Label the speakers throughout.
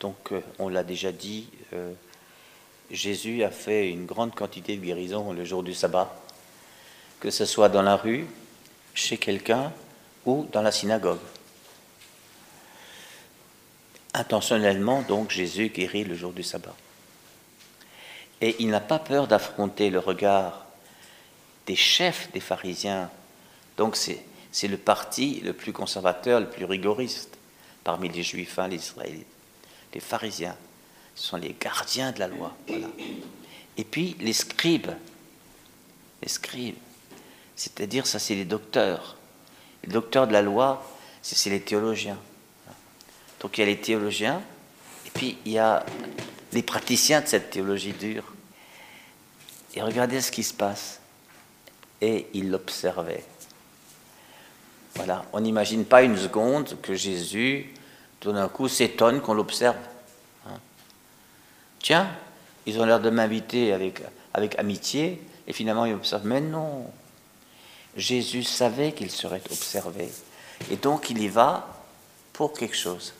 Speaker 1: Donc, euh, on l'a déjà dit, euh, Jésus a fait une grande quantité de guérisons le jour du sabbat, que ce soit dans la rue, chez quelqu'un ou dans la synagogue. Intentionnellement, donc, Jésus guérit le jour du sabbat. Et il n'a pas peur d'affronter le regard des chefs des pharisiens. Donc, c'est le parti le plus conservateur, le plus rigoriste parmi les juifs, hein, les israélites. Les pharisiens, ce sont les gardiens de la loi. Et puis les scribes, les scribes, c'est-à-dire ça c'est les docteurs. Les docteurs de la loi, c'est les théologiens. Donc il y a les théologiens, et puis il y a les praticiens de cette théologie dure. Et regardez ce qui se passe. Et ils l'observaient. Voilà, on n'imagine pas une seconde que Jésus, tout d'un coup, s'étonne qu'on l'observe. Hein. Tiens, ils ont l'air de m'inviter avec, amitié, et finalement ils observent. Mais non, Jésus savait qu'il serait observé. Et donc il y va pour quelque chose.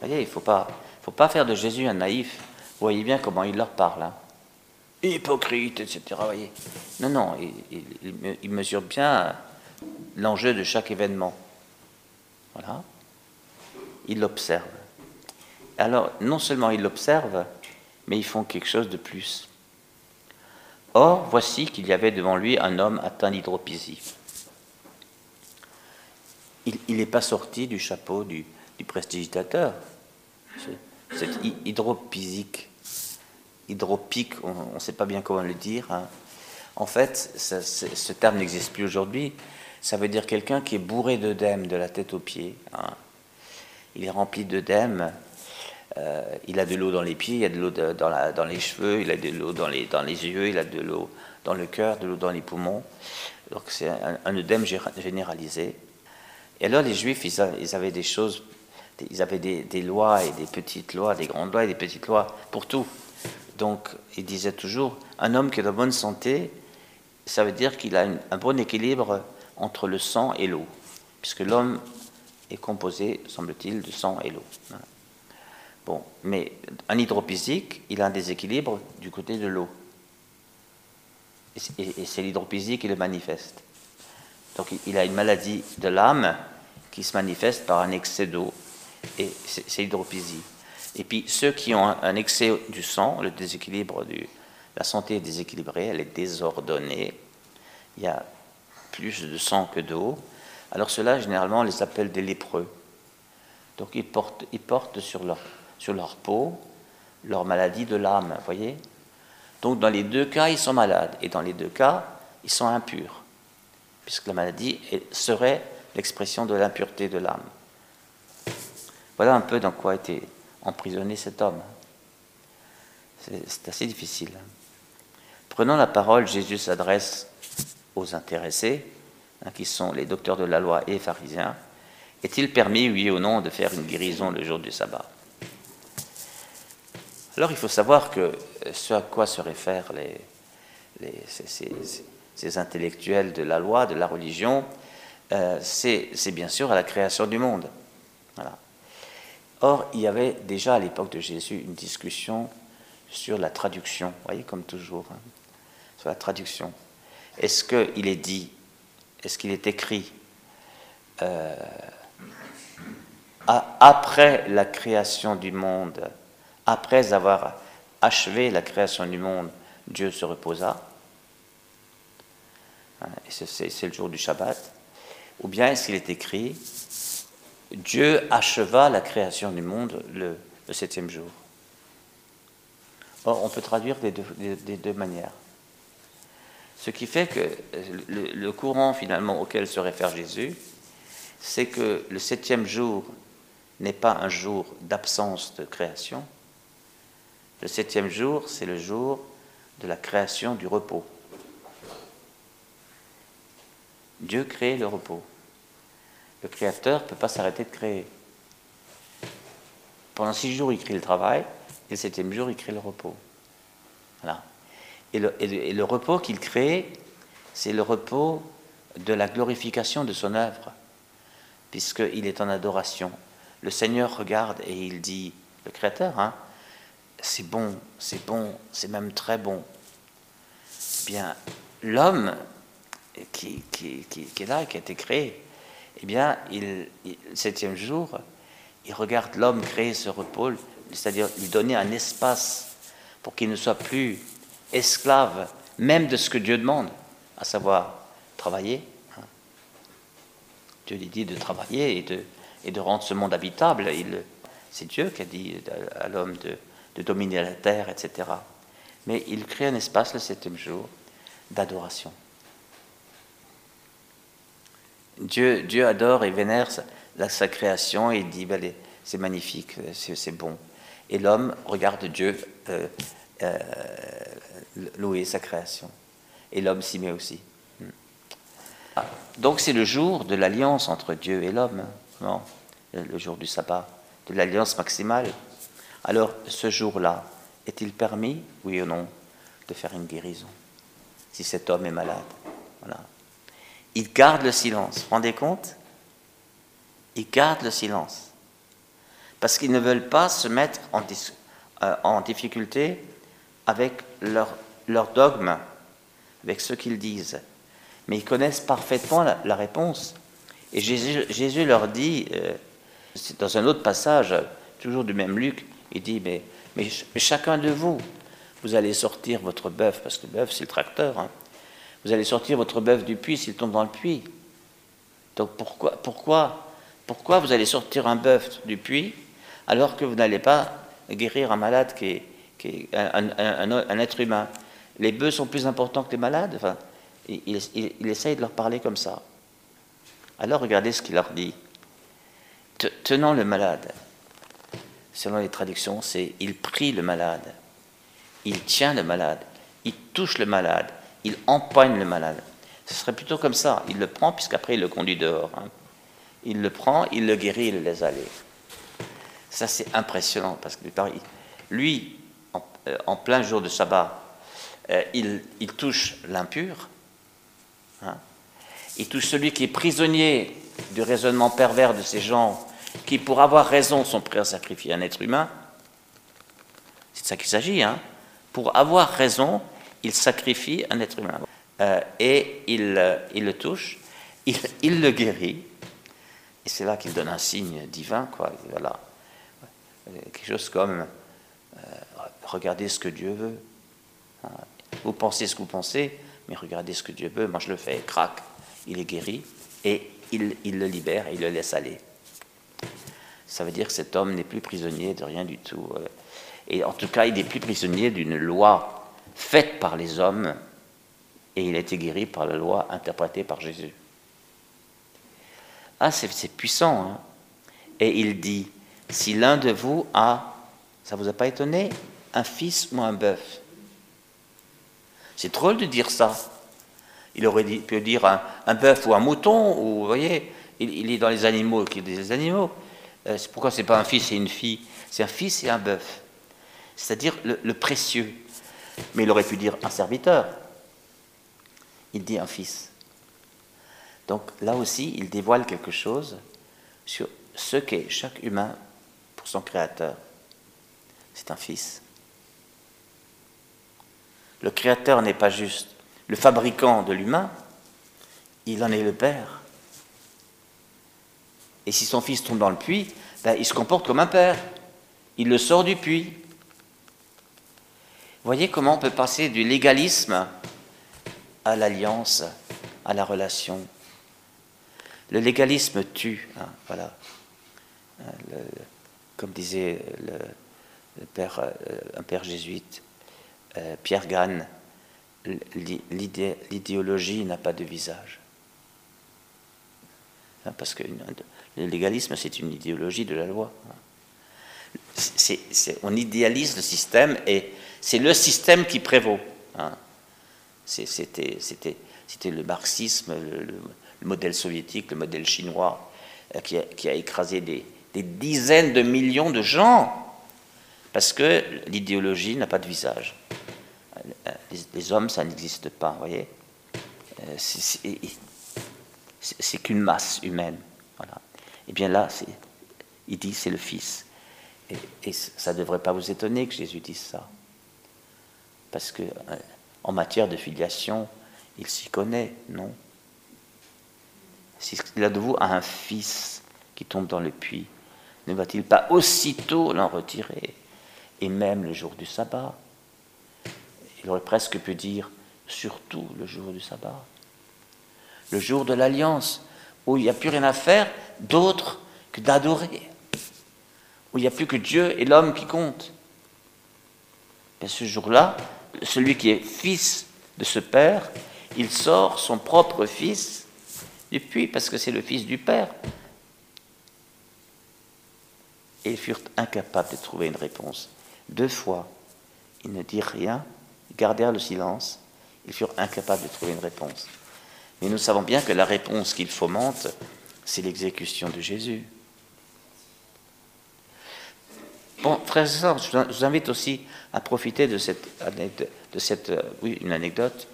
Speaker 1: Vous voyez, il ne faut pas, faire de Jésus un naïf. Vous voyez bien comment il leur parle. Hein. Hypocrite, etc. Voyez. Non, non, il, mesure bien l'enjeu de chaque événement. Voilà. Il l'observe. Alors, non seulement il l'observe, mais ils font quelque chose de plus. Or, voici qu'il y avait devant lui un homme atteint d'hydropisie. Il n'est pas sorti du chapeau du, du prestigitateur. C'est hydropisique, hydropique, on ne sait pas bien comment le dire. Hein. En fait, ce terme n'existe plus aujourd'hui. Ça veut dire quelqu'un qui est bourré d'œdème de la tête aux pieds. Hein. Il est rempli d'œdème. Euh, il a de l'eau dans les pieds, il a de l'eau dans, les cheveux, il a de l'eau dans les, yeux, il a de l'eau dans le cœur, de l'eau dans les poumons. Donc c'est un, œdème généralisé. Et alors les Juifs, ils, avaient des choses, ils avaient des, lois et des petites lois, des grandes lois et des petites lois pour tout. Donc ils disaient toujours, un homme qui est de bonne santé, ça veut dire qu'il a un bon équilibre entre le sang et l'eau, puisque l'homme est composé, semble-t-il, de sang et l'eau. Bon, mais un hydrophysique, il a un déséquilibre du côté de l'eau. Et c'est l'hydrophysique qui le manifeste. Donc il a une maladie de l'âme qui se manifeste par un excès d'eau, et c'est l'hydrophysie. Et puis ceux qui ont un excès du sang, le déséquilibre du, la santé est déséquilibrée, elle est désordonnée. Il y a plus de sang que d'eau. Alors cela, généralement, on les appelle des lépreux. Donc ils portent, ils portent sur, leur, sur leur peau leur maladie de l'âme, voyez Donc dans les deux cas, ils sont malades. Et dans les deux cas, ils sont impurs. Puisque la maladie serait l'expression de l'impureté de l'âme. Voilà un peu dans quoi été emprisonné cet homme. C'est assez difficile. Prenant la parole, Jésus s'adresse aux intéressés, hein, qui sont les docteurs de la loi et pharisiens, est-il permis, oui ou non, de faire une guérison le jour du sabbat? Alors il faut savoir que ce à quoi se réfèrent ces, intellectuels de la loi, de la religion, euh, c'est bien sûr à la création du monde. Or, il y avait déjà à l'époque de Jésus une discussion sur la traduction, vous voyez, comme toujours, hein, sur la traduction. Est-ce qu'il est dit, est-ce qu'il est écrit euh, après la création du monde, après avoir achevé la création du monde, Dieu se reposa hein, C'est le jour du Shabbat. Ou bien est-ce qu'il est écrit Dieu acheva la création du monde le, septième jour Or, on peut traduire des deux manières. Ce qui fait que le, courant finalement auquel se réfère Jésus, c'est que le septième jour n'est pas un jour d'absence de création. Le septième jour, c'est le jour de la création du repos. Dieu crée le repos. Le créateur ne peut pas s'arrêter de créer. Pendant six jours, il crée le travail, et le septième jour, il crée le repos. Voilà. Et le, repos qu'il crée, c'est le repos de la glorification de son œuvre, puisqu'il est en adoration. le Seigneur regarde et il dit, le Créateur, hein, c'est bon, c'est bon, c'est même très bon. Eh bien, l'homme qui, est là, qui a été créé, eh bien, il, le septième jour, il regarde l'homme créé se repos, c'est-à-dire lui donner un espace pour qu'il ne soit plus esclave même de ce que Dieu demande, à savoir travailler. Hein. Dieu lui dit de travailler et de, rendre ce monde habitable. C'est Dieu qui a dit à l'homme de, dominer la terre, etc. Mais il crée un espace le septième jour d'adoration. Dieu, adore et vénère sa, création et dit ben, c'est magnifique, c'est bon. Et l'homme regarde Dieu euh, euh, louer sa création. Et l'homme s'y met aussi. Hmm. Ah, donc c'est le jour de l'alliance entre Dieu et l'homme, non le jour du sabbat, de l'alliance maximale. Alors ce jour-là, est-il permis, oui ou non, de faire une guérison si cet homme est malade? Voilà. Il garde le silence, vous vous rendez compte? Ils gardent le silence. Parce qu'ils ne veulent pas se mettre en, euh, en difficulté avec leur, leur, dogme, avec ce qu'ils disent. Mais ils connaissent parfaitement la, réponse. Et Jésus, leur dit, euh, dans un autre passage, toujours du même Luc, il dit, mais, chacun de vous, vous allez sortir votre bœuf, parce que le bœuf c'est le tracteur, hein. vous allez sortir votre bœuf du puits s'il tombe dans le puits. Donc pourquoi, pourquoi, pourquoi vous allez sortir un bœuf du puits alors que vous n'allez pas guérir un malade qui est, un, être humain? Les bœufs sont plus importants que les malades. Enfin, il, essaye de leur parler comme ça. Alors regardez ce qu'il leur dit. Tenant le malade, selon les traductions, c'est il prie le malade, il tient le malade, il touche le malade, il empoigne le malade. Ce serait plutôt comme ça. Il le prend, puisqu'après il le conduit dehors. Hein. Il le prend, il le guérit, il le laisse aller. Ça, c'est impressionnant, parce que lui, euh, en, plein jour de sabbat, euh, il, touche l'impur, hein. il touche celui qui est prisonnier du raisonnement pervers de ces gens qui, pour avoir raison, sont prêts à sacrifier un être humain. C'est de ça qu'il s'agit. Hein. Pour avoir raison, il sacrifie un être humain. Euh, et il, il, le touche, il, le guérit, et c'est là qu'il donne un signe divin. Quoi. Voilà. Quelque chose comme regardez ce que Dieu veut. Vous pensez ce que vous pensez, mais regardez ce que Dieu veut. Moi, je le fais, crac, il est guéri, et il, le libère et il le laisse aller. Ça veut dire que cet homme n'est plus prisonnier de rien du tout. Euh. Et en tout cas, il n'est plus prisonnier d'une loi faite par les hommes, et il a été guéri par la loi interprétée par Jésus. Ah, c'est puissant. Hein et il dit, si l'un de vous a, ça vous a pas étonné, un fils ou un bœuf? C'est drôle de dire ça. Il aurait pu dire un, bœuf ou un mouton, ou vous voyez, il, est dans les animaux, qui des animaux. Euh, pourquoi c'est pas un fils et une fille C'est un fils et un bœuf. C'est-à-dire le, précieux. Mais il aurait pu dire un serviteur. Il dit un fils. Donc là aussi, il dévoile quelque chose sur ce qu'est chaque humain pour son créateur. C'est un fils. Le créateur n'est pas juste le fabricant de l'humain, il en est le père. Et si son fils tombe dans le puits, ben, il se comporte comme un père. Il le sort du puits. Voyez comment on peut passer du légalisme à l'alliance, à la relation. Le légalisme tue, hein, voilà. comme disait euh, un père jésuite, euh, Pierre Gann, l'idéologie n'a pas de visage. Hein, parce que le légalisme, c'est une idéologie de la loi. on idéalise le système et c'est le système qui prévaut. Hein. C'était le marxisme, le, modèle soviétique, le modèle chinois, euh, qui a, écrasé des, des, dizaines de millions de gens, parce que l'idéologie n'a pas de visage les, hommes, ça n'existe pas, vous voyez euh, C'est qu'une masse humaine. Voilà. Et bien là, Il dit c'est le Fils. Et, ça ne devrait pas vous étonner que Jésus dise ça. Parce que euh, en matière de filiation, il s'y connaît, non? S'il a de vous un fils qui tombe dans le puits, ne va-t-il pas aussitôt l'en retirer? Et même le jour du sabbat Il aurait presque pu dire surtout le jour du sabbat. Le jour de l'alliance, où il n'y a plus rien à faire d'autre que d'adorer où il n'y a plus que Dieu et l'homme qui comptent. Et ce jour-là, celui qui est fils de ce Père, il sort son propre fils du puits, parce que c'est le fils du Père. Et ils furent incapables de trouver une réponse. Deux fois, ils ne dirent rien, gardèrent le silence, ils furent incapables de trouver une réponse. Mais nous savons bien que la réponse qu'ils fomentent, c'est l'exécution de Jésus. Bon, frères et sœurs, je vous invite aussi à profiter de cette, de cette euh, oui, une anecdote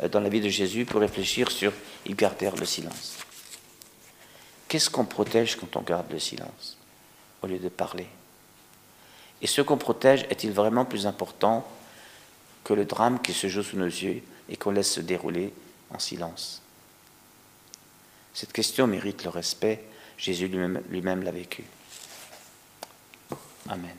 Speaker 1: euh, dans la vie de Jésus pour réfléchir sur ils gardèrent le silence. Qu'est-ce qu'on protège quand on garde le silence au lieu de parler? Et ce qu'on protège est-il vraiment plus important que le drame qui se joue sous nos yeux et qu'on laisse se dérouler en silence Cette question mérite le respect. Jésus lui-même l'a vécu. Amen.